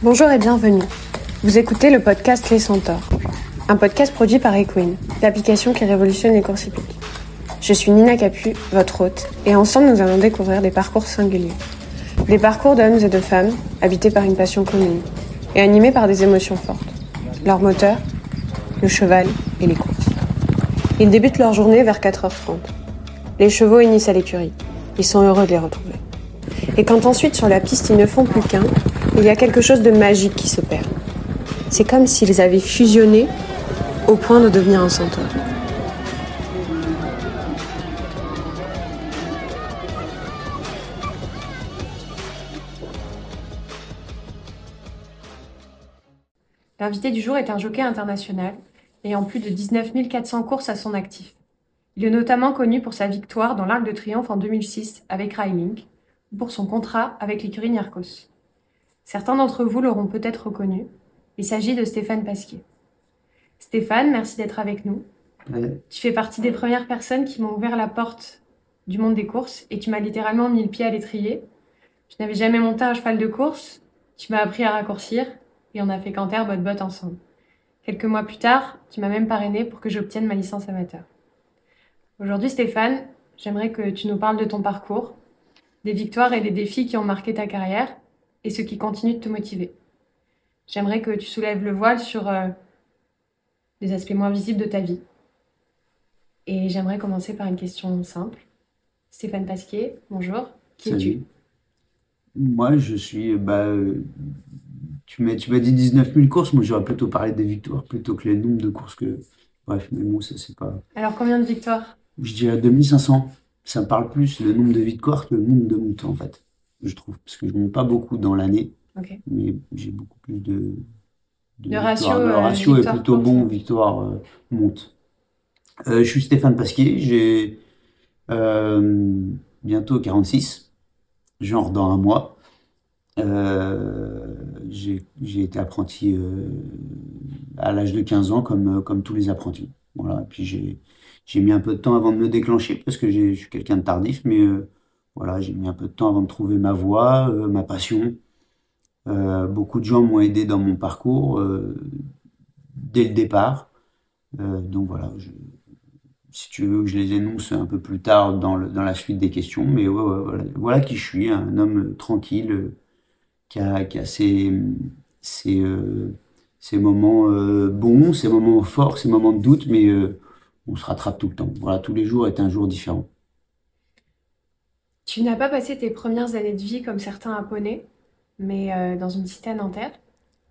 Bonjour et bienvenue. Vous écoutez le podcast Les Centaures, un podcast produit par Equine, l'application qui révolutionne les courses hippiques. Je suis Nina Capu, votre hôte, et ensemble nous allons découvrir des parcours singuliers. Des parcours d'hommes et de femmes habités par une passion commune et animés par des émotions fortes. Leur moteur, le cheval et les courses. Ils débutent leur journée vers 4h30. Les chevaux unissent à l'écurie. Ils sont heureux de les retrouver. Et quand ensuite sur la piste ils ne font plus qu'un, il y a quelque chose de magique qui se perd. C'est comme s'ils avaient fusionné au point de devenir un centaure. L'invité du jour est un jockey international ayant plus de 19 400 courses à son actif. Il est notamment connu pour sa victoire dans l'Arc de Triomphe en 2006 avec Rylink ou pour son contrat avec l'écurie Niarchos. Certains d'entre vous l'auront peut-être reconnu. Il s'agit de Stéphane Pasquier. Stéphane, merci d'être avec nous. Tu fais partie des premières personnes qui m'ont ouvert la porte du monde des courses et tu m'as littéralement mis le pied à l'étrier. Je n'avais jamais monté un cheval de course. Tu m'as appris à raccourcir et on a fait canter botte botte ensemble. Quelques mois plus tard, tu m'as même parrainé pour que j'obtienne ma licence amateur. Aujourd'hui, Stéphane, j'aimerais que tu nous parles de ton parcours, des victoires et des défis qui ont marqué ta carrière et ce qui continue de te motiver. J'aimerais que tu soulèves le voile sur euh, les aspects moins visibles de ta vie. Et j'aimerais commencer par une question simple. Stéphane Pasquier, bonjour. Qui es-tu Moi, je suis. Bah, euh, tu m'as dit 19 000 courses. Moi, j'aurais plutôt parlé des victoires plutôt que les nombres de courses que. Bref, mais bon, ça, c'est pas. Alors, combien de victoires? Je dirais 2500. Ça me parle plus le nombre de victoires que le nombre de montants, en fait je trouve, parce que je ne monte pas beaucoup dans l'année, mais j'ai beaucoup plus de. de le ratio, le euh, ratio est plutôt bon, victoire euh, monte. Euh, je suis Stéphane Pasquier, j'ai bientôt 46, genre dans un mois. j'ai été apprenti à l'âge de 15 ans, comme, comme tous les apprentis. Voilà, puis j'ai mis un peu de temps avant de me déclencher, parce que je suis quelqu'un de tardif, mais voilà, j'ai mis un peu de temps avant de trouver ma voie, euh, ma passion. Euh, beaucoup de gens m'ont aidé dans mon parcours euh, dès le départ. donc voilà, si tu veux que je les énonce un peu plus tard dans, la suite des questions, mais voilà, qui je suis, un homme tranquille qui a, qui a ses, moments bons, ses moments forts, ses moments de doute, mais on se rattrape tout le temps. Voilà, tous les jours est un jour différent. Tu n'as pas passé tes premières années de vie comme certains à Poney, mais euh, dans une cité à Nanterre.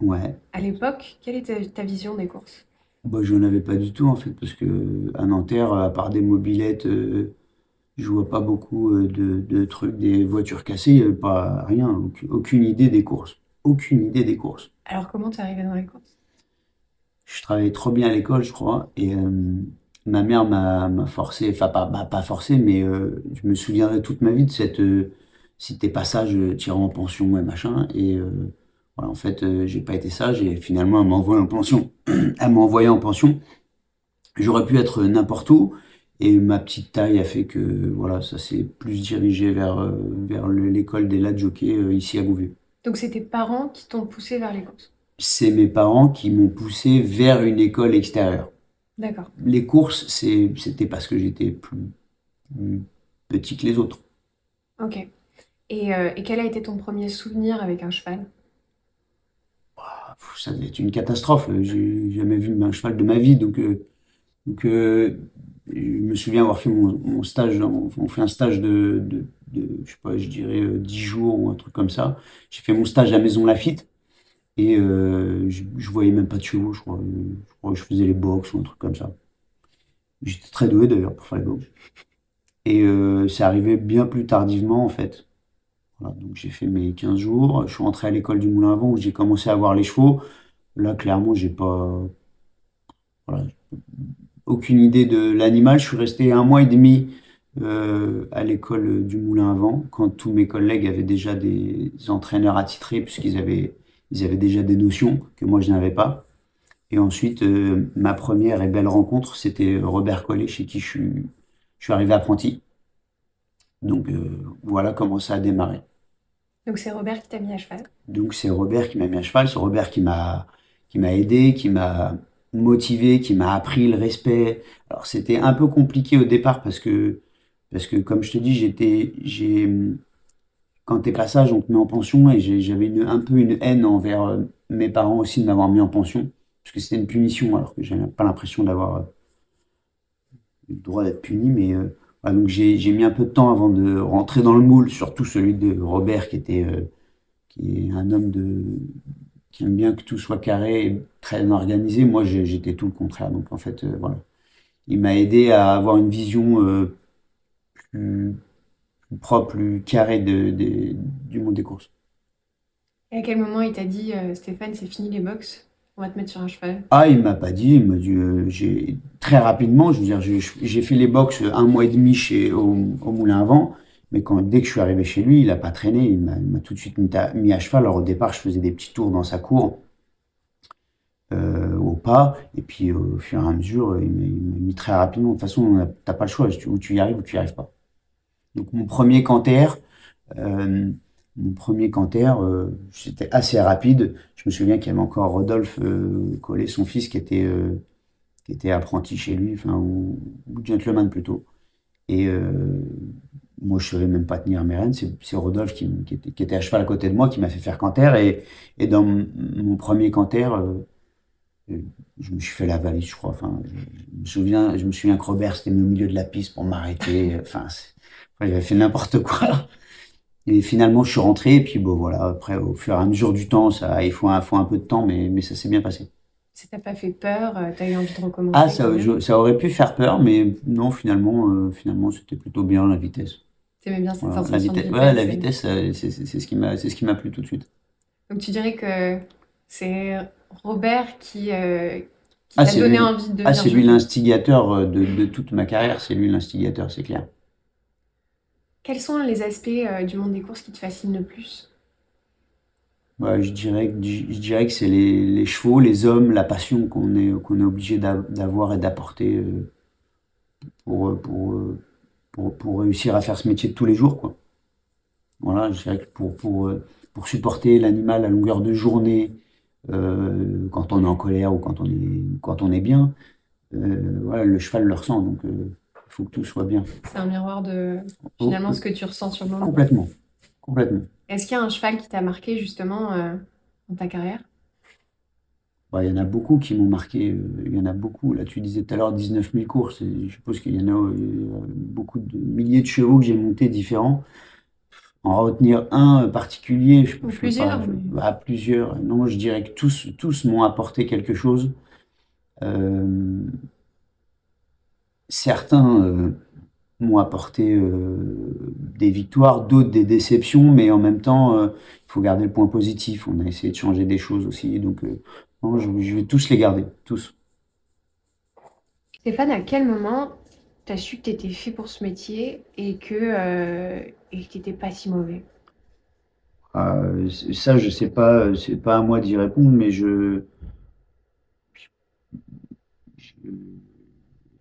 Ouais. À l'époque, quelle était ta vision des courses? Bah, Je n'en avais pas du tout en fait, parce que à Nanterre, à part des mobilettes, euh, je vois pas beaucoup euh, de, trucs, des voitures cassées, pas rien, aucune idée des courses. Aucune idée des courses. Alors comment tu es arrivé dans les courses? Je travaillais trop bien à l'école, je crois, et ma mère m'a forcé, enfin pas, bah, pas forcé, mais euh, je me souviendrai toute ma vie de cette, euh, passages passage euh, tirant en pension et machin. Et euh, voilà, en fait, j'ai pas été sage et finalement, elle m'a envoyé en pension. elle m'a envoyé en pension. J'aurais pu être n'importe où. Et ma petite taille a fait que voilà, ça s'est plus dirigé vers, vers l'école des lads jockey ici à Gouvieux. Donc c'est tes parents qui t'ont poussé vers les courses C'est mes parents qui m'ont poussé vers une école extérieure. D'accord. Les courses, c'était parce que j'étais plus, petit que les autres. Ok. Euh, et, quel a été ton premier souvenir avec un cheval? Ça devait être une catastrophe. J'ai jamais vu un cheval de ma vie, donc, euh, donc euh, je me souviens avoir fait mon, stage. On fait un stage de, de, je sais pas, je dirais 10 jours ou un truc comme ça. J'ai fait mon stage à Maison Lafitte. Et euh, je, je, voyais même pas de chevaux, je crois. Je que je faisais les box ou un truc comme ça. J'étais très doué d'ailleurs pour faire les box. Et euh, c'est arrivé bien plus tardivement en fait. Donc j'ai fait mes 15 jours. Je suis rentré à l'école du Moulin à Vent où j'ai commencé à voir les chevaux. Là, clairement, j'ai pas. Aucune idée de l'animal. Je suis resté un mois et demi euh, à l'école du Moulin à Vent quand tous mes collègues avaient déjà des entraîneurs attitrés puisqu'ils avaient ils avaient déjà des notions que moi je n'avais pas. Et ensuite, euh, ma première et belle rencontre, c'était Robert Collet, chez qui je suis, je suis arrivé apprenti. Donc euh, voilà comment ça a démarré. Donc c'est Robert qui t'a mis à cheval? Donc c'est Robert qui m'a mis à cheval, c'est Robert qui m'a qui m'a aidé, qui m'a motivé, qui m'a appris le respect. Alors c'était un peu compliqué au départ parce que parce que comme je te dis, j'étais j'ai quand t'es pas sage, on te met en pension et j'avais un peu une haine envers euh, mes parents aussi de m'avoir mis en pension parce que c'était une punition alors que j'avais pas l'impression d'avoir euh, le droit d'être puni mais euh, donc j'ai mis un peu de temps avant de rentrer dans le moule, surtout celui de Robert qui était qui est un homme de qui aime bien que tout soit carré et très organisé. Moi, j'étais tout le contraire. Donc, en fait, voilà. Il m'a aidé à avoir une vision plus, propre, plus carrée de, du monde des courses. Et à quel moment il t'a dit, euh, Stéphane, c'est fini les box on va te mettre sur un cheval? Ah, il m'a pas dit. Il m'a dit, j'ai très rapidement, je veux dire, j'ai fait les box un mois et demi chez au, au Moulin à Vent. Mais quand, dès que je suis arrivé chez lui, il n'a pas traîné, il m'a tout de suite mis à, cheval. Alors au départ, je faisais des petits tours dans sa cour, euh, au pas, et puis au fur et à mesure, il m'a mis très rapidement. De toute façon, t'as pas le choix, ou tu y arrives ou tu y arrives pas. Donc mon premier canter, euh, mon premier canter, euh, c'était assez rapide. Je me souviens qu'il y avait encore Rodolphe euh, Collet, son fils, qui était, qui était apprenti chez lui, enfin, ou, gentleman plutôt. Et moi, je savais même pas tenir mes rênes. C'est Rodolphe qui, était, à cheval à côté de moi qui m'a fait faire canter. Et, dans mon premier canter, je me suis fait la valise, je crois. Enfin, je, me souviens, je me que Robert c'était au milieu de la piste pour m'arrêter. Enfin, j'avais fait n'importe quoi. Et finalement, je suis rentré. Et puis, bon, voilà. Après, au fur et à mesure du temps, ça, il faut un, faut un peu de temps, mais, mais ça s'est bien passé. Ça t'a pas fait peur euh, T'as eu envie de recommencer Ah, ça, ça, aurait pu faire peur, mais non, finalement, finalement, c'était plutôt bien la vitesse bien cette sensation la vitesse, de vitesse. la vitesse, euh, c'est ce qui m'a, c'est ce qui m'a plu tout de suite. Donc tu dirais que c'est Robert qui, euh, qui ah, t'a donné envie de. Ah, c'est lui l'instigateur euh, de, de, toute ma carrière. C'est lui l'instigateur, c'est clair. Quels sont les aspects du monde des courses qui te fascinent le plus? Bah, je dirais que je dirais que c'est les, chevaux, les hommes, la passion qu'on est est obligé d'avoir et d'apporter pour pour pour, réussir à faire ce métier de tous les jours. Quoi. Voilà, je dirais que pour, pour, euh, pour supporter l'animal à longueur de journée, euh, quand on est en colère ou quand on est, quand on est bien, euh, voilà, le cheval le ressent. Il faut que tout soit bien. C'est un miroir de finalement ce que tu ressens sur le moment. Complètement. Complètement. Est-ce qu'il y a un cheval qui t'a marqué justement dans ta carrière? Bah, il y en a beaucoup qui m'ont marqué. Euh, il y en a beaucoup. Là, tu disais tout à l'heure 19 000 courses. je suppose qu'il y en a euh, beaucoup de milliers de chevaux que j'ai montés différents. En retenir un particulier, je, Ou plusieurs. Bah, plusieurs. Non, je dirais que tous, tous m'ont apporté quelque chose. Euh, certains m'ont apporté des victoires, d'autres des déceptions, mais en même temps, il faut garder le point positif. On a essayé de changer des choses aussi. Donc, je, vais tous les garder, tous. Stéphane, à quel moment tu as su que tu étais fait pour ce métier et que euh, tu n'étais pas si mauvais? Ah, Ça, je sais pas, c'est pas à moi d'y répondre, mais je.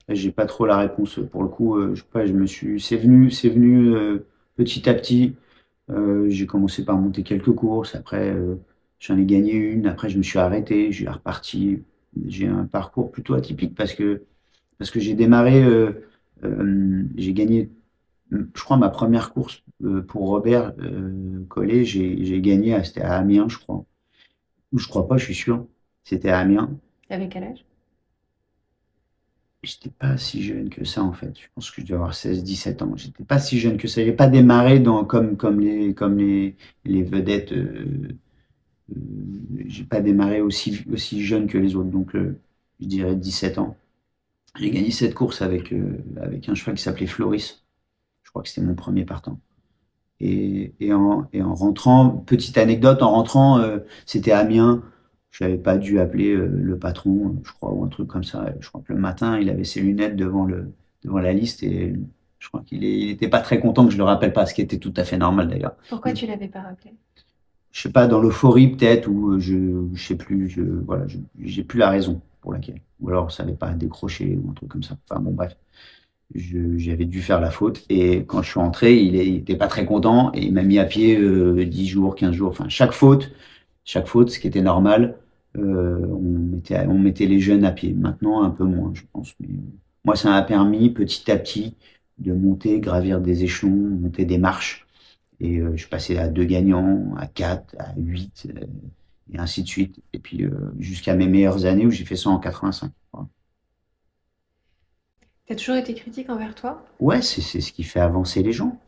J'ai pas trop la réponse pour le coup. Euh, je sais pas, je me suis. C'est venu, c'est venu euh, petit à petit. j'ai commencé par monter quelques courses. Après, J'en ai gagné une, après je me suis arrêté, j'ai reparti. J'ai un parcours plutôt atypique parce que, parce que j'ai démarré, euh, euh, j'ai gagné, je crois, ma première course euh, pour Robert Collet, j'ai gagné, c'était à Amiens, je crois. Ou je crois pas, je suis sûr. C'était à Amiens. Avec quel âge? J'étais pas si jeune que ça en fait. Je pense que je devais avoir 16-17 ans. J'étais pas si jeune que ça. J'ai pas démarré dans, comme, comme, les, comme les, les vedettes euh, j'ai pas démarré aussi, aussi jeune que les autres, donc euh, je dirais 17 ans. J'ai gagné cette course avec, euh, avec un cheval qui s'appelait Floris. Je crois que c'était mon premier partant. Et, et, en, et, en, rentrant, petite anecdote, en rentrant, c'était Amiens. Je n'avais pas dû appeler le patron, je crois, ou un truc comme ça. Je crois que le matin, il avait ses lunettes devant, le, devant la liste et je crois qu'il n'était pas très content que je le rappelle pas, ce qui était tout à fait normal d'ailleurs. Pourquoi tu l'avais pas rappelé? Je sais pas, dans l'euphorie peut-être, ou euh, je, je sais plus, je, voilà, j'ai plus la raison pour laquelle. Ou alors ça n'avait pas décroché ou un truc comme ça. Enfin bon, bref. j'avais dû faire la faute. Et quand je suis rentré, il était pas très content et il m'a mis à pied euh, 10 jours, 15 jours. Enfin, chaque faute, chaque faute, ce qui était normal, euh, on, mettait, on mettait les jeunes à pied. Maintenant, un peu moins, je pense. Mais, euh, moi, ça m'a permis petit à petit de monter, gravir des échelons, monter des marches. Et euh, je passais à deux gagnants, à quatre, à huit, euh, et ainsi de suite. Et puis euh, jusqu'à mes meilleures années où j'ai fait ça en 85. Voilà. T'as toujours été critique envers toi? Ouais, c'est c'est ce qui fait avancer les gens.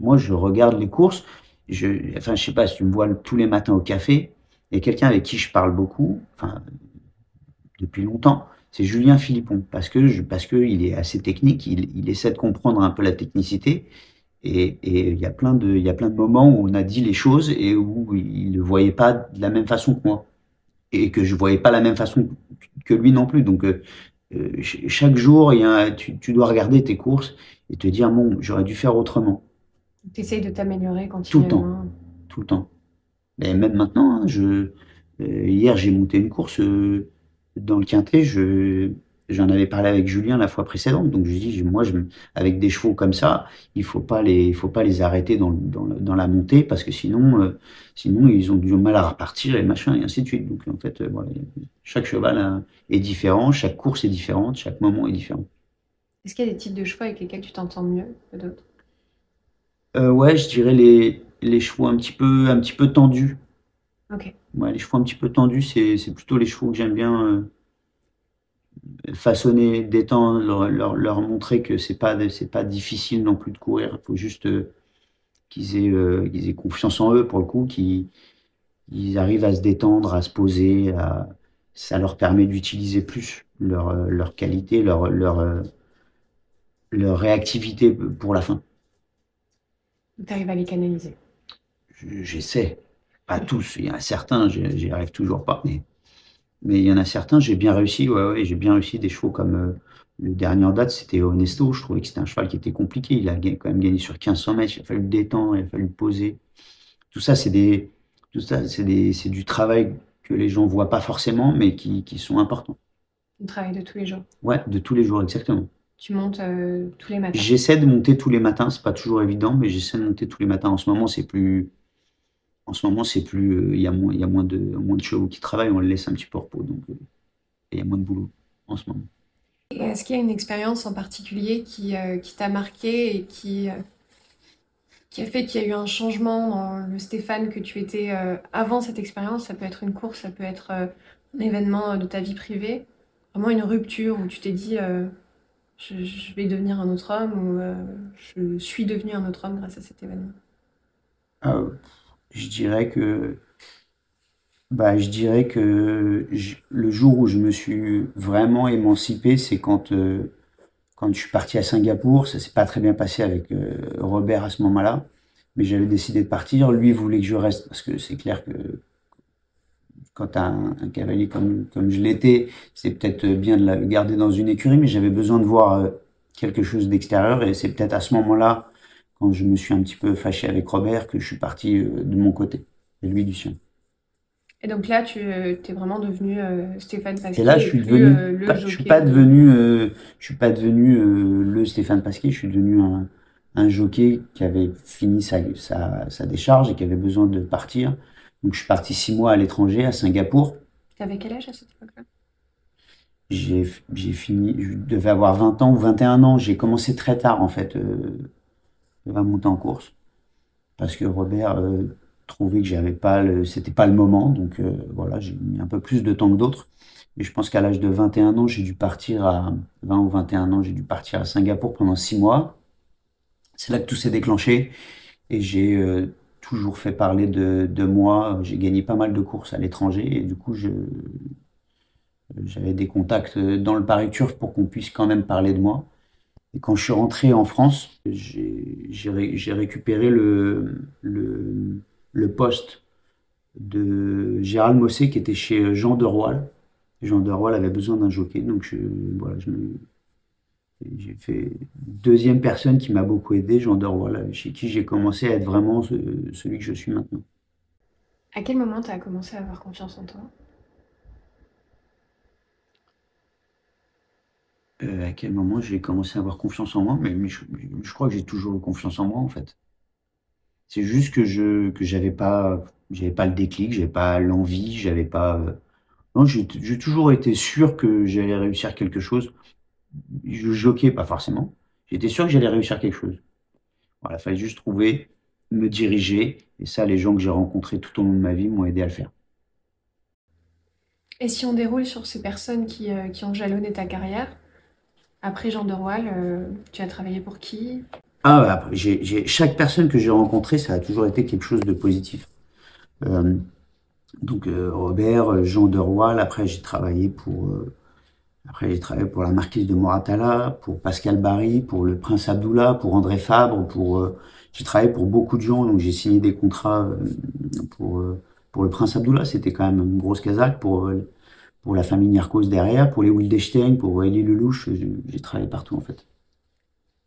Moi, je regarde les courses. Je, enfin, je sais pas si tu me vois tous les matins au café. A quelqu'un avec qui je parle beaucoup, enfin depuis longtemps. C'est Julien Philippon parce que je, parce que il est assez technique. Il, il essaie de comprendre un peu la technicité. Et, et il y a plein de, il y a plein de moments où on a dit les choses et où il ne voyait pas de la même façon que moi et que je voyais pas la même façon que lui non plus. Donc euh, chaque jour, il y a, tu, tu dois regarder tes courses et te dire bon, j'aurais dû faire autrement. Tu essayes de t'améliorer Tout le temps, continuellement. tout le temps. Mais même maintenant, hein, je, euh, hier j'ai monté une course euh, dans le Quintet. Je, j'en avais parlé avec Julien la fois précédente. Donc je dis, moi, je, avec des chevaux comme ça, il faut pas les, il faut pas les arrêter dans, dans, la montée parce que sinon, euh, sinon ils ont du mal à repartir et machin et ainsi de suite. Donc en fait, euh, voilà, chaque cheval est différent, chaque course est différente, chaque moment est différent. Est-ce qu'il y a des types de chevaux avec lesquels tu t'entends mieux que d'autres? Euh, ouais, je dirais les, les chevaux un petit peu, un petit peu tendus. Ok. Ouais, les chevaux un petit peu tendus, c'est, c'est plutôt les chevaux que j'aime bien euh, façonner, détendre, leur, leur, leur montrer que c'est pas, c'est pas difficile non plus de courir. Il faut juste euh, qu'ils aient, euh, qu'ils aient confiance en eux pour le coup, qu'ils ils arrivent à se détendre, à se poser, à, ça leur permet d'utiliser plus leur, leur qualité, leur, leur, leur réactivité pour la fin. Tu arrives à les canaliser. Je- J'essaie. Pas tous. Il y en a certains, j'y arrive toujours pas. Mais, mais il y en a certains, j'ai bien réussi. Ouais, ouais, j'ai bien réussi des chevaux comme euh, le dernier en date, c'était Honesto. Je trouvais que c'était un cheval qui était compliqué. Il a quand même gagné sur 1500 mètres. Il a fallu le détendre, il a fallu le poser. Tout ça, c'est des, tout ça, c'est des, c'est du travail que les gens voient pas forcément, mais qui, qui sont importants. Le travail de tous les jours. Ouais, de tous les jours, exactement. Tu montes euh, tous les matins. J'essaie de monter tous les matins. C'est pas toujours évident, mais j'essaie de monter tous les matins. En ce moment, c'est plus, En ce moment, c'est plus, euh, il y a moins, il y a moins de, moins de chevaux qui travaillent, on les laisse un petit peu au repos, donc euh, il y a moins de boulot en ce moment. Est-ce qu'il y a une expérience en particulier qui, euh, qui t'a marqué et qui, euh, qui a fait qu'il y a eu un changement dans le Stéphane que tu étais euh, avant cette expérience? Ça peut être une course, ça peut être euh, un événement de ta vie privée. Vraiment une rupture où tu t'es dit euh, je, je vais devenir un autre homme ou euh, je suis devenu un autre homme grâce à cet événement? Euh, je dirais que, bah, je dirais que le jour où je me suis vraiment émancipé, c'est quand, euh, quand je suis parti à Singapour. Ça s'est pas très bien passé avec euh, Robert à ce moment-là, mais j'avais décidé de partir. Lui voulait que je reste parce que c'est clair que quand un cavalier comme, comme je l'étais, c'est peut-être bien de le garder dans une écurie, mais j'avais besoin de voir euh, quelque chose d'extérieur et c'est peut-être à ce moment-là, quand je me suis un petit peu fâché avec Robert, que je suis parti euh, de mon côté et lui du sien. Et donc là, tu es vraiment devenu euh, Stéphane Et Pasquier là, je et suis devenu, euh, le pas- je suis pas devenu, euh, je suis pas devenu euh, le Stéphane Pasquier, je suis devenu un, un jockey qui avait fini sa, sa, sa décharge et qui avait besoin de partir. Donc je suis parti six mois à l'étranger, à Singapour. T'avais quel âge à cette époque-là? J'ai, j'ai fini, je devais avoir 20 ans ou 21 ans. J'ai commencé très tard, en fait, euh, à monter en course. Parce que Robert euh, trouvait que j'avais pas le, c'était pas le moment. Donc euh, voilà, j'ai mis un peu plus de temps que d'autres. Et je pense qu'à l'âge de 21 ans, j'ai dû partir à 20 ou 21 ans, j'ai dû partir à Singapour pendant six mois. C'est là que tout s'est déclenché. Et j'ai euh, toujours fait parler de, de moi. J'ai gagné pas mal de courses à l'étranger. Et du coup, j'avais des contacts dans le Paris Turf pour qu'on puisse quand même parler de moi. Et quand je suis rentré en France, j'ai j'ai ré- j'ai récupéré le, poste de Gérald Mossé qui était chez Jean de Roal. Jean de Roal avait besoin d'un jockey, donc voilà, j'ai fait deuxième personne qui m'a beaucoup aidé, Jean de Roal, chez qui j'ai commencé à être vraiment ce- celui que je suis maintenant. À quel moment tu as commencé à avoir confiance en toi? Euh, à quel moment j'ai commencé à avoir confiance en moi? Mais, je, crois que j'ai toujours eu confiance en moi, en fait. C'est juste que je que j'avais pas j'avais pas le déclic, j'avais pas l'envie, j'avais pas. euh, Non, j'ai j'ai toujours été sûr que j'allais réussir quelque chose. Je joquais pas forcément. J'étais sûr que j'allais réussir quelque chose. Voilà, fallait juste trouver, me diriger, et ça, les gens que j'ai rencontrés tout au long de ma vie m'ont aidé à le faire. Et si on déroule sur ces personnes qui, euh, qui ont jalonné ta carrière, après Jean de Roal, euh, tu as travaillé pour qui? Ah, ouais, après, chaque personne que j'ai rencontrée, ça a toujours été quelque chose de positif. Euh, donc euh, Robert, Jean de Roal, après j'ai travaillé pour, après j'ai travaillé pour la marquise de Moratala, pour Pascal Barry, pour le prince Abdullah, pour André Fabre, pour, j'ai travaillé pour beaucoup de gens, donc j'ai signé des contrats pour, pour le prince Abdullah, c'était quand même une grosse casaque, pour, pour la famille Niarchos derrière, pour les Wildestein, pour Elie Lelouch, j'ai travaillé partout en fait.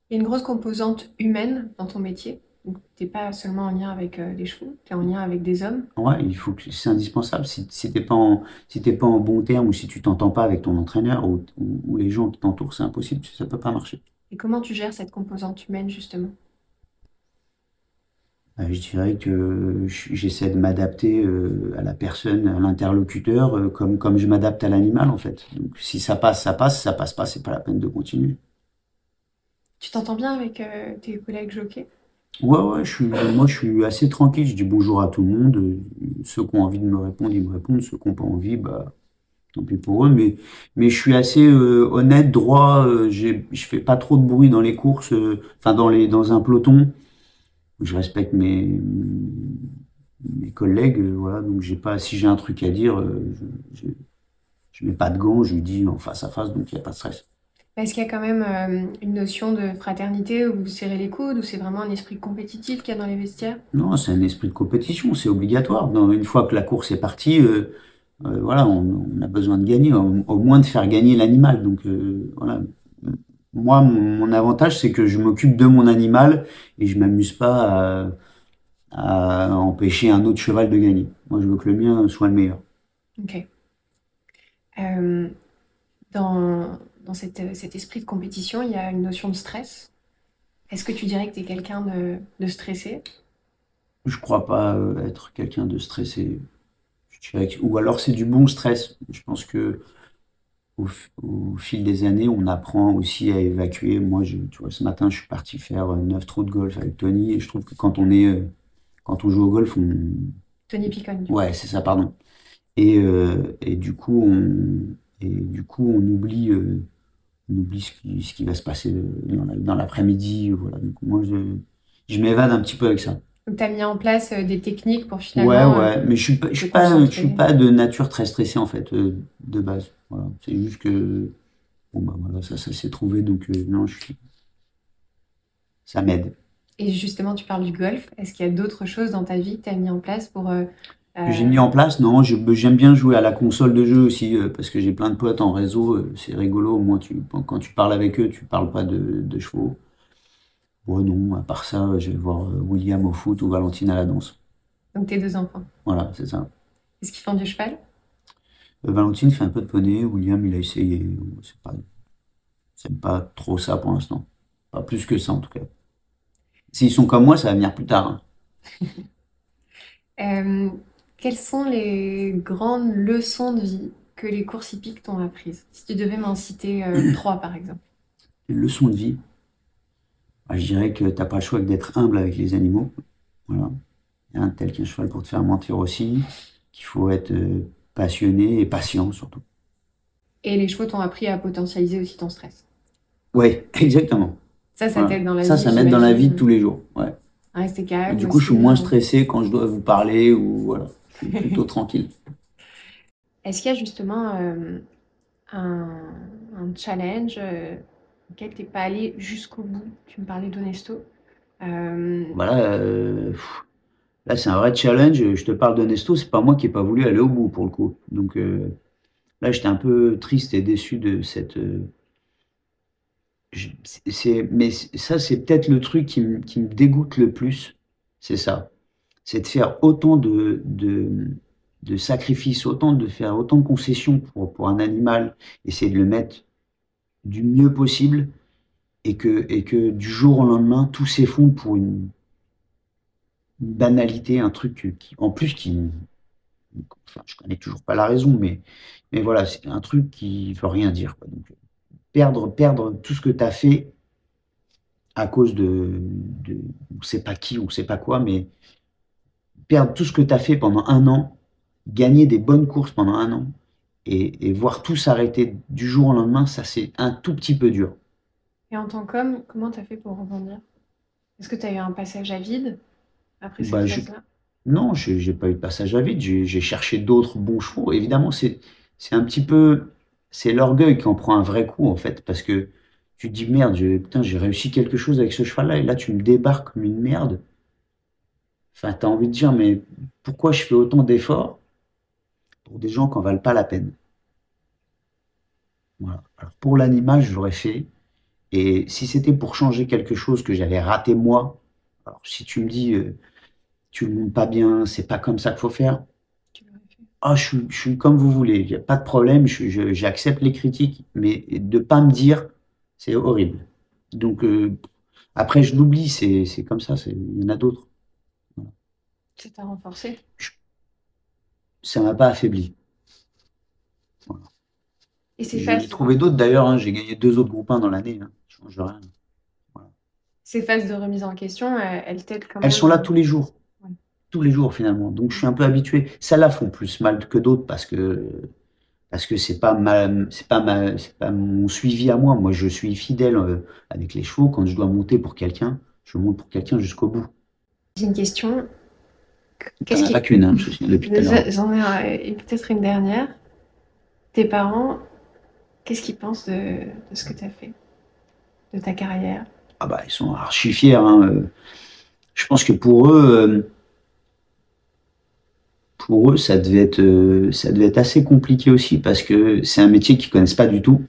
Il y a une grosse composante humaine dans ton métier. Donc, t'es pas seulement en lien avec euh, les chevaux, tu es en lien avec des hommes. Ouais, il faut que c'est indispensable. Si, si t'es pas en, si t'es pas en bon terme ou si tu t'entends pas avec ton entraîneur ou, ou, ou les gens qui t'entourent, c'est impossible, ça peut pas marcher. Et comment tu gères cette composante humaine, justement? Euh, je dirais que je- j'essaie de m'adapter euh, à la personne, à l'interlocuteur, euh, comme, comme je m'adapte à l'animal en fait. Donc si ça passe, ça passe, si ça passe pas, c'est pas la peine de continuer. Tu t'entends bien avec euh, tes collègues jockeys? Ouais, ouais, je suis, moi je suis assez tranquille, je dis bonjour à tout le monde. Ceux qui ont envie de me répondre, ils me répondent. Ceux qui n'ont pas envie, bah tant pis pour eux. Mais, mais je suis assez euh, honnête, droit. Euh, je fais pas trop de bruit dans les courses, enfin dans les, dans un peloton. Je respecte mes, mes collègues, voilà. Donc j'ai pas, si j'ai un truc à dire, euh, je, je, mets pas de gants, je lui dis en face à face, donc il y a pas de stress. Est-ce qu'il y a quand même euh, une notion de fraternité où vous serrez les coudes, ou c'est vraiment un esprit compétitif qu'il y a dans les vestiaires? Non, c'est un esprit de compétition, c'est obligatoire. Une fois que la course est partie, euh, euh, voilà, on, on a besoin de gagner, au, au moins de faire gagner l'animal. Donc voilà. Moi, mon, mon avantage, c'est que je m'occupe de mon animal et je m'amuse pas à, à empêcher un autre cheval de gagner. Moi, je veux que le mien soit le meilleur. Ok. Euh, dans dans cette- cet esprit de compétition, il y a une notion de stress. Est-ce que tu dirais que tu es quelqu'un de, de stressé? Je crois pas euh, être quelqu'un de stressé. Je dirais que- ou alors c'est du bon stress. Je pense que au, fil des années, on apprend aussi à évacuer. Moi, je, tu vois, ce matin, je suis parti faire euh, neuf trous de golf avec Tony et je trouve que quand on est, euh, quand on joue au golf, on, Tony coup. ouais, c'est ça, pardon. Et, euh, et du coup, on, et du coup, on oublie, euh, on oublie ce qui, ce qui va se passer dans la- dans l'après-midi. Voilà. Donc moi, je, je m'évade un petit peu avec ça. Donc, tu as mis en place euh, des techniques pour Ouais, finalement euh, ouais, mais je suis pas, je te suis pas, je suis concentrer. pas de nature très stressée en fait, de base. Voilà. C'est juste que, bon bah voilà, ça, ça s'est trouvé, donc euh, non, je suis, ça m'aide. Et justement, tu parles du golf. Est-ce qu'il y a d'autres choses dans ta vie que tu as mis en place pour... euh, j'ai euh, mis en place, non, je- j'aime bien jouer à la console de jeu aussi, euh, parce que j'ai plein de potes en réseau, euh, c'est rigolo. Moi, tu, quand tu parles avec eux, tu parles pas de, de chevaux. Bon, non, à part ça, je vais voir William au foot ou Valentine à la danse. donc, tes deux enfants. Voilà, c'est ça. Est-ce qu'ils font du cheval? Valentine fait un peu de poney, William, il a essayé. C'est pas, c'est pas trop ça pour l'instant. Pas plus que ça, en tout cas. S'ils sont comme moi, ça va venir plus tard. hein. Euh, quelles sont les grandes leçons de vie que les courses hippiques t'ont apprises? Si tu devais m'en citer euh, trois, par exemple. Les leçons de vie? Bah, je dirais que t'as pas le choix que d'être humble avec les animaux. Voilà. Hein, tel qu'un cheval pour te faire mentir aussi. Qu'il faut être euh, passionné et patient surtout. Et les chevaux t'ont appris à potentialiser aussi ton stress. Ouais, exactement. Ça, ça Voilà. t'aide dans la Ça, vie, ça m'aide dans la vie de tous les jours. Ouais. Rester Et calme du coup, je suis moins stressé quand je dois vous parler ou voilà. Je suis plutôt tranquille. Est-ce qu'il y a justement euh, un, un challenge euh, auquel t'es pas allé jusqu'au bout? Tu me parlais d'Onesto. Euh, Voilà, euh, pff, là c'est un vrai challenge. Je te parle de Nesto, c'est pas moi qui ai pas voulu aller au bout pour le coup. Donc euh, là j'étais un peu triste et déçu de cette. euh, mais ça c'est peut-être le truc qui me, dégoûte le plus, c'est ça. C'est de faire autant de, sacrifices, autant de faire autant de concessions pour, un animal, essayer de le mettre du mieux possible et que, du jour au lendemain, tout s'effondre pour une banalité, un truc qui, en plus, qui, enfin, je connais toujours pas la raison, mais, mais voilà, c'est un truc qui veut rien dire. Donc, perdre, perdre tout ce que tu as fait à cause de, de, on sait pas qui, on sait pas quoi, mais perdre tout ce que tu as fait pendant un an, gagner des bonnes courses pendant un an, et, et voir tout s'arrêter du jour au lendemain, ça c'est un tout petit peu dur. Et en tant qu'homme, comment tu as fait pour rebondir? Est-ce que tu as eu un passage à vide? Après Bah, je- Non, j'ai j'ai pas eu de passage à vide. J'ai cherché d'autres bons chevaux. Évidemment, c'est un petit peu c'est l'orgueil qui en prend un vrai coup en fait, parce que tu te dis merde, j'ai- putain, j'ai réussi quelque chose avec ce cheval-là, et là tu me débarques comme une merde. Enfin, t'as envie de dire, mais pourquoi je fais autant d'efforts pour des gens qui en valent pas la peine? Voilà. Alors pour l'animal, je l'aurais fait. Et si c'était pour changer quelque chose que j'avais raté moi, alors si tu me dis euh, tu le montes pas bien, c'est pas comme ça qu'il faut faire. Ah, je suis, je suis comme vous voulez, il n'y a pas de problème, je- je- j'accepte les critiques, mais de pas me dire, c'est horrible. Donc euh, après, je l'oublie, c'est comme ça, il y en a d'autres. Ça t'a renforcé? Ça m'a pas affaibli. Et ces J'ai trouvé d'autres d'ailleurs, hein, j'ai gagné deux autres groupes 1 dans l'année, hein, ça change rien. ces phases de remise en question, elles t'aident quand même. Elles sont là tous les jours. Tous les jours finalement. Donc je suis un peu habitué. Celles-là font plus mal que d'autres parce que parce que c'est pas ma c'est pas ma c'est pas mon suivi à moi. Moi je suis fidèle euh, avec les chevaux quand je dois monter pour quelqu'un, je monte pour quelqu'un jusqu'au bout. J'ai une question. Qu'est-ce qui... pas qu'une, hein, depuis J'en ai peut-être une dernière. Tes parents, qu'est-ce qu'ils pensent de, de ce que tu as fait, de ta carrière? Ah bah ils sont archi fiers. hein, euh. Je pense que pour eux euh, pour eux ça devait être euh, ça devait être assez compliqué aussi parce que c'est un métier qu'ils connaissent pas du tout.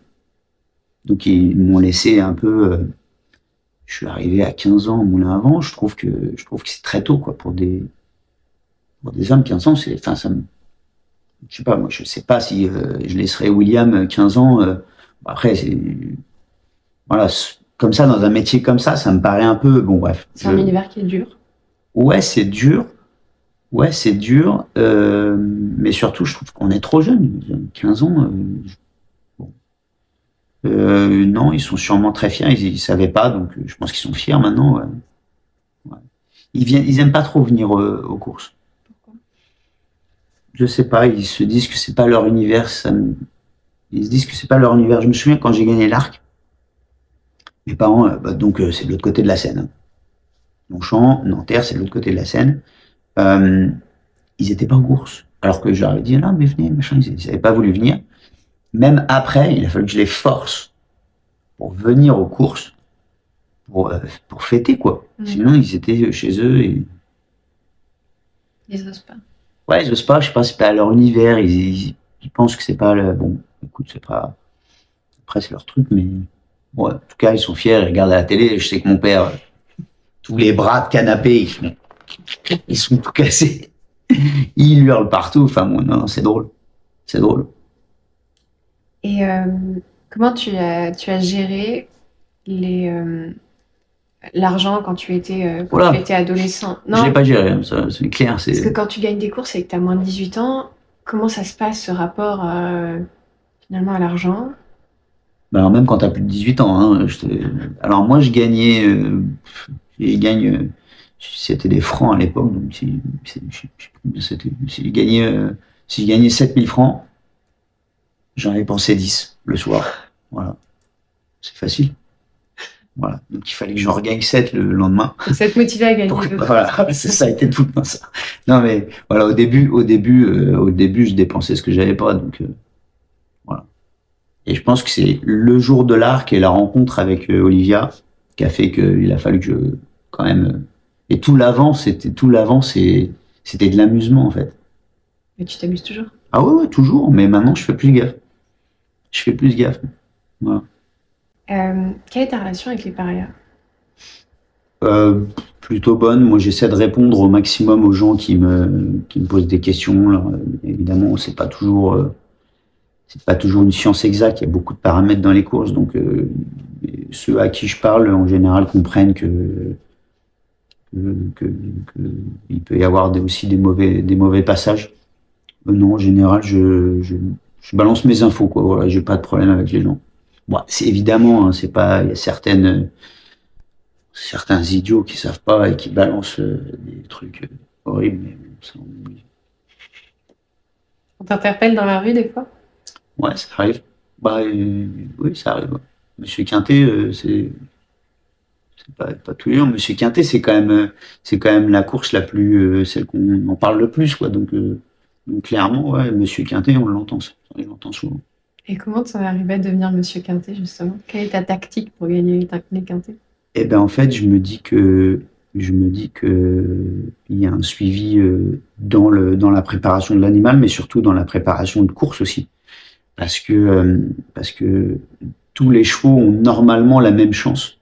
Donc ils m'ont laissé un peu. euh, je suis arrivé à 15 ans au moulin avant. Je trouve que je trouve que c'est très tôt quoi pour des pour des hommes 15 ans. C'est enfin ça me je sais pas moi je sais pas si euh, je laisserais William 15 ans. euh, après c'est voilà comme ça dans un métier comme ça ça me paraît un peu bon bref. C'est un univers qui est dur. Ouais c'est dur. Ouais c'est dur. euh, mais surtout je trouve qu'on est trop jeune. 15 ans. euh, bon. Euh, non, ils sont sûrement très fiers. Ils, ils savaient pas, donc je pense qu'ils sont fiers maintenant. ouais. Ouais. Ils viennent, ils aiment pas trop venir aux courses. Pourquoi? Je sais pas. Ils se disent que c'est pas leur univers. Ça me- Ils se disent que c'est pas leur univers. Je me souviens quand j'ai gagné l'arc, mes parents, bah, donc c'est de l'autre côté de la Seine. Longchamp, Nanterre, c'est de l'autre côté de la Seine. Euh, ils étaient pas aux courses. Alors que j'aurais dit, là, mais venez, machin. Ils n'avaient pas voulu venir. Même après, il a fallu que je les force pour venir aux courses, pour, euh, pour fêter, quoi. Sinon, ils étaient chez eux et. Ils osent pas. Ouais, ils osent pas, je sais pas, c'est pas leur univers, ils, ils, ils pensent que c'est pas le. Bon, écoute, c'est pas. Après, c'est leur truc, mais. Bon, en tout cas, ils sont fiers, ils regardent à la télé. Je sais que mon père, euh, tous les bras de canapé, ils sont, ils sont tout cassés. Il hurle partout. Enfin, bon, non, non, c'est drôle. C'est drôle. Et euh, comment tu as, tu as géré les, euh, l'argent quand tu étais, euh, quand tu étais adolescent? Je Non, l'ai pas géré, hein, ça, c'est clair. parce que quand tu gagnes des courses et que tu as moins de 18 ans, comment ça se passe ce rapport finalement à l'argent? Bah, alors, même quand t'as plus de 18 ans, hein, je te- alors moi, je gagnais, euh, je gagne, c'était des francs à l'époque, donc si, si- gagnais, euh, si je gagnais 7000 francs, j'en avais pensé 10 le soir. Voilà. C'est facile. Voilà. Donc il fallait que j'en regagne 7 le lendemain. Ça te motivait à gagner Pour- voilà, c'est ça a été tout le temps ça. Non mais voilà, au début, au début, euh, au début, je dépensais ce que j'avais pas, donc euh, voilà. Et je pense que c'est le jour de l'arc et la rencontre avec euh, Olivia qui a fait qu'il a fallu que je quand même euh, et tout l'avant, c'était tout l'avant, c'était de l'amusement en fait. Mais tu t'amuses toujours? Ah ouais, ouais, toujours, mais maintenant je fais plus gaffe. Je fais plus gaffe. Voilà. Euh, quelle est ta relation avec les parieurs? Euh, plutôt bonne. Moi, j'essaie de répondre au maximum aux gens qui me, qui me posent des questions. Alors, euh, évidemment, c'est pas toujours, euh, c'est pas toujours une science exacte. Il y a beaucoup de paramètres dans les courses, donc ceux à qui je parle en général comprennent que que, il peut y avoir aussi des mauvais, des mauvais passages. Euh, non, en général, je, je, je, balance mes infos, quoi. Voilà, j'ai pas de problème avec les gens. Bon, c'est évidemment, hein, c'est pas, il y a certaines, certains idiots qui savent pas et qui balancent euh, des trucs euh, horribles, mais ça, on On t'interpelle dans la rue des fois? Ouais, ça arrive. Bah, oui, ça arrive. Monsieur Quintet, c'est pas, pas tous les jours. Monsieur Quintet, c'est quand même, c'est quand même la course la plus, euh, celle qu'on en parle le plus, quoi. Donc, euh, donc clairement, ouais, Monsieur Quintet, on l'entend, on l'entend souvent. Et comment tu es arrivé à devenir Monsieur Quintet, justement? Quelle est ta tactique pour gagner les Quintet? Eh ben, en fait, je me dis que, je me dis que il y a un suivi euh, dans le, dans la préparation de l'animal, mais surtout dans la préparation de course aussi, parce que, parce que tous les chevaux ont normalement la même chance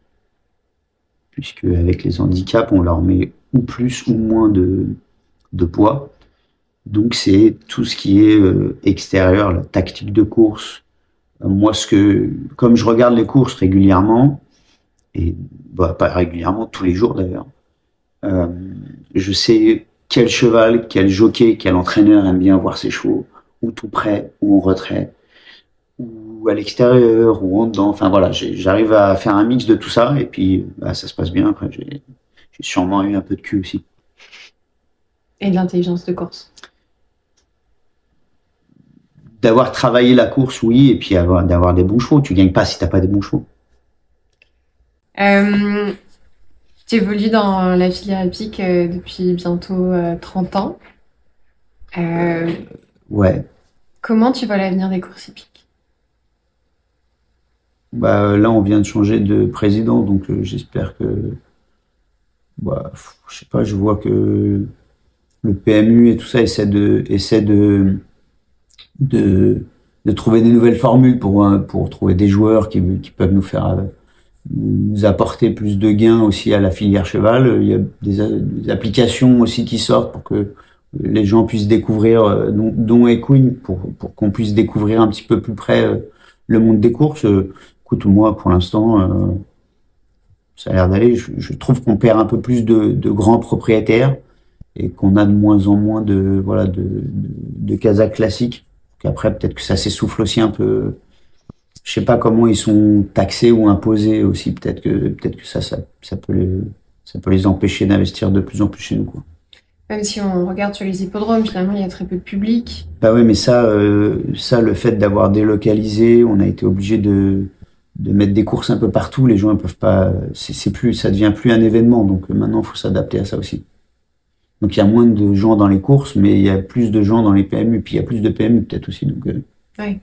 puisque avec les handicaps, on leur met ou plus ou moins de, de poids. Donc c'est tout ce qui est euh, extérieur, la tactique de course. Euh, moi, ce que, comme je regarde les courses régulièrement, et bah, pas régulièrement, tous les jours d'ailleurs, euh, je sais quel cheval, quel jockey, quel entraîneur aime bien voir ses chevaux, ou tout près, ou en retrait, ou à l'extérieur ou en dedans. Enfin voilà, j'arrive à faire un mix de tout ça et puis bah, ça se passe bien. Après, j'ai sûrement eu un peu de cul aussi. Et de l'intelligence de course. D'avoir travaillé la course, oui, et puis d'avoir des bons chevaux. Tu gagnes pas si t'as pas des bons chevaux. Euh, tu évolues dans la filière épique euh, depuis bientôt 30 euh, ans. ouais. Comment tu vois l'avenir des courses hippiques bah, là, on vient de changer de président, donc euh, j'espère que. Bah, je sais pas, je vois que le PMU et tout ça essaie de, essaie de, de, de trouver des nouvelles formules pour, pour trouver des joueurs qui, qui peuvent nous faire nous apporter plus de gains aussi à la filière cheval. Il y a des, des applications aussi qui sortent pour que les gens puissent découvrir, euh, dont, dont Equine, pour, pour qu'on puisse découvrir un petit peu plus près euh, le monde des courses écoute, moi, pour l'instant, euh, ça a l'air d'aller. Je, trouve qu'on perd un peu plus de, grands propriétaires et qu'on a de moins en moins de voilà de, de, de classiques. Après, peut-être que ça s'essouffle aussi un peu. Je sais pas comment ils sont taxés ou imposés aussi. Peut-être que peut-être que ça, ça, ça peut les ça peut les empêcher d'investir de plus en plus chez nous quoi. Même si on regarde sur les hippodromes, finalement, il y a très peu de public. Bah oui, mais ça, euh, ça, le fait d'avoir délocalisé, on a été obligé de, de mettre des courses un peu partout. Les gens ne peuvent pas. C'est plus, ça devient plus un événement. Donc euh, maintenant, il faut s'adapter à ça aussi. Donc il y a moins de gens dans les courses, mais il y a plus de gens dans les PMU. Puis il y a plus de PMU peut-être aussi. Donc. Euh. Oui.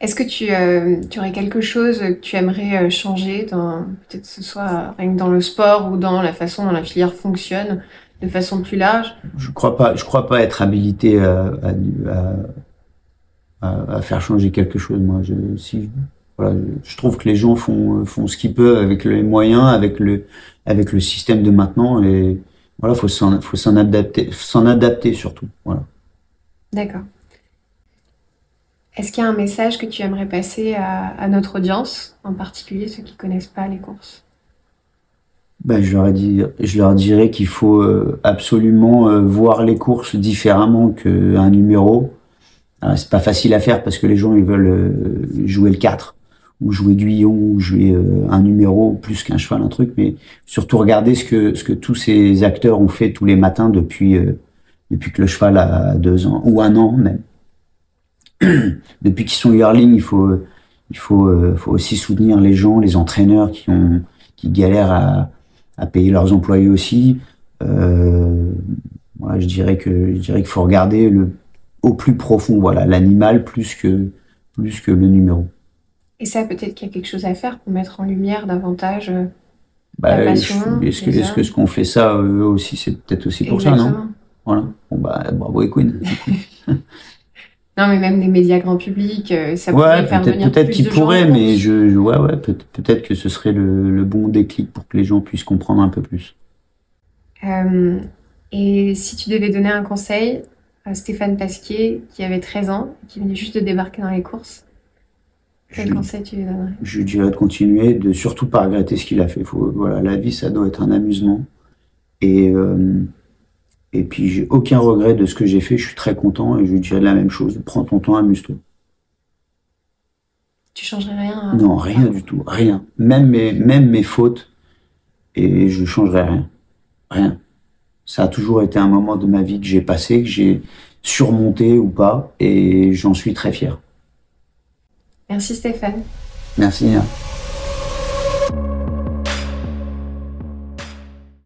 Est-ce que tu, euh, tu, aurais quelque chose que tu aimerais changer, peut-être que ce soit rien que dans le sport ou dans la façon dont la filière fonctionne de façon plus large? Je crois pas. Je crois pas être habilité à, à, à, faire changer quelque chose. Moi, je, si je trouve que les gens font, font ce qu'ils peuvent avec les moyens, avec le, avec le système de maintenant, et voilà, faut s'en, faut s'en adapter, s'en adapter surtout. Voilà. D'accord. Est-ce qu'il y a un message que tu aimerais passer à, notre audience, en particulier ceux qui connaissent pas les courses? Ben, je, leur dit, je leur dirais qu'il faut euh, absolument euh, voir les courses différemment qu'un numéro. C'est pas facile à faire parce que les gens ils veulent euh, jouer le 4 ou jouer Guyon, ou jouer euh, un numéro plus qu'un cheval, un truc, mais surtout regarder ce que ce que tous ces acteurs ont fait tous les matins depuis euh, depuis que le cheval a deux ans ou un an même. depuis qu'ils sont yearling, il faut il faut euh, faut aussi soutenir les gens, les entraîneurs qui ont qui galèrent à à payer leurs employés aussi. Euh, moi, je dirais que je dirais qu'il faut regarder le au plus profond, voilà, l'animal plus que plus que le numéro. Et ça, peut-être qu'il y a quelque chose à faire pour mettre en lumière davantage euh, bah, la passion. Est-ce que, est que ce qu'on fait ça eux aussi, c'est peut-être aussi pour ça, non? Voilà. Bon, bah, bravo, Equine. non, mais même des médias grand public, euh, ça pourrait faire venir Peut-être qu'ils pourraient, mais je, ouais, ouais, peut-être que ce serait le, bon déclic pour que les gens puissent comprendre un peu plus. Euh, et si tu devais donner un conseil à Stéphane Pasquier, qui avait 13 ans, qui venait juste de débarquer dans les courses Quel Je- conseil tu lui donnerais? Je dirais de continuer, de surtout pas regretter ce qu'il a fait. Faut, voilà, la vie, ça doit être un amusement. Et, euh, et puis, j'ai aucun regret de ce que j'ai fait. Je suis très content et je lui dirais la même chose. Prends ton temps, amuse-toi. Tu changerais rien à- Non, rien du tout. Rien. Même mes, même mes fautes. Et je changerai rien. Rien. Ça a toujours été un moment de ma vie que j'ai passé, que j'ai surmonté ou pas. Et j'en suis très fier. Merci Stéphane. Merci. Nina.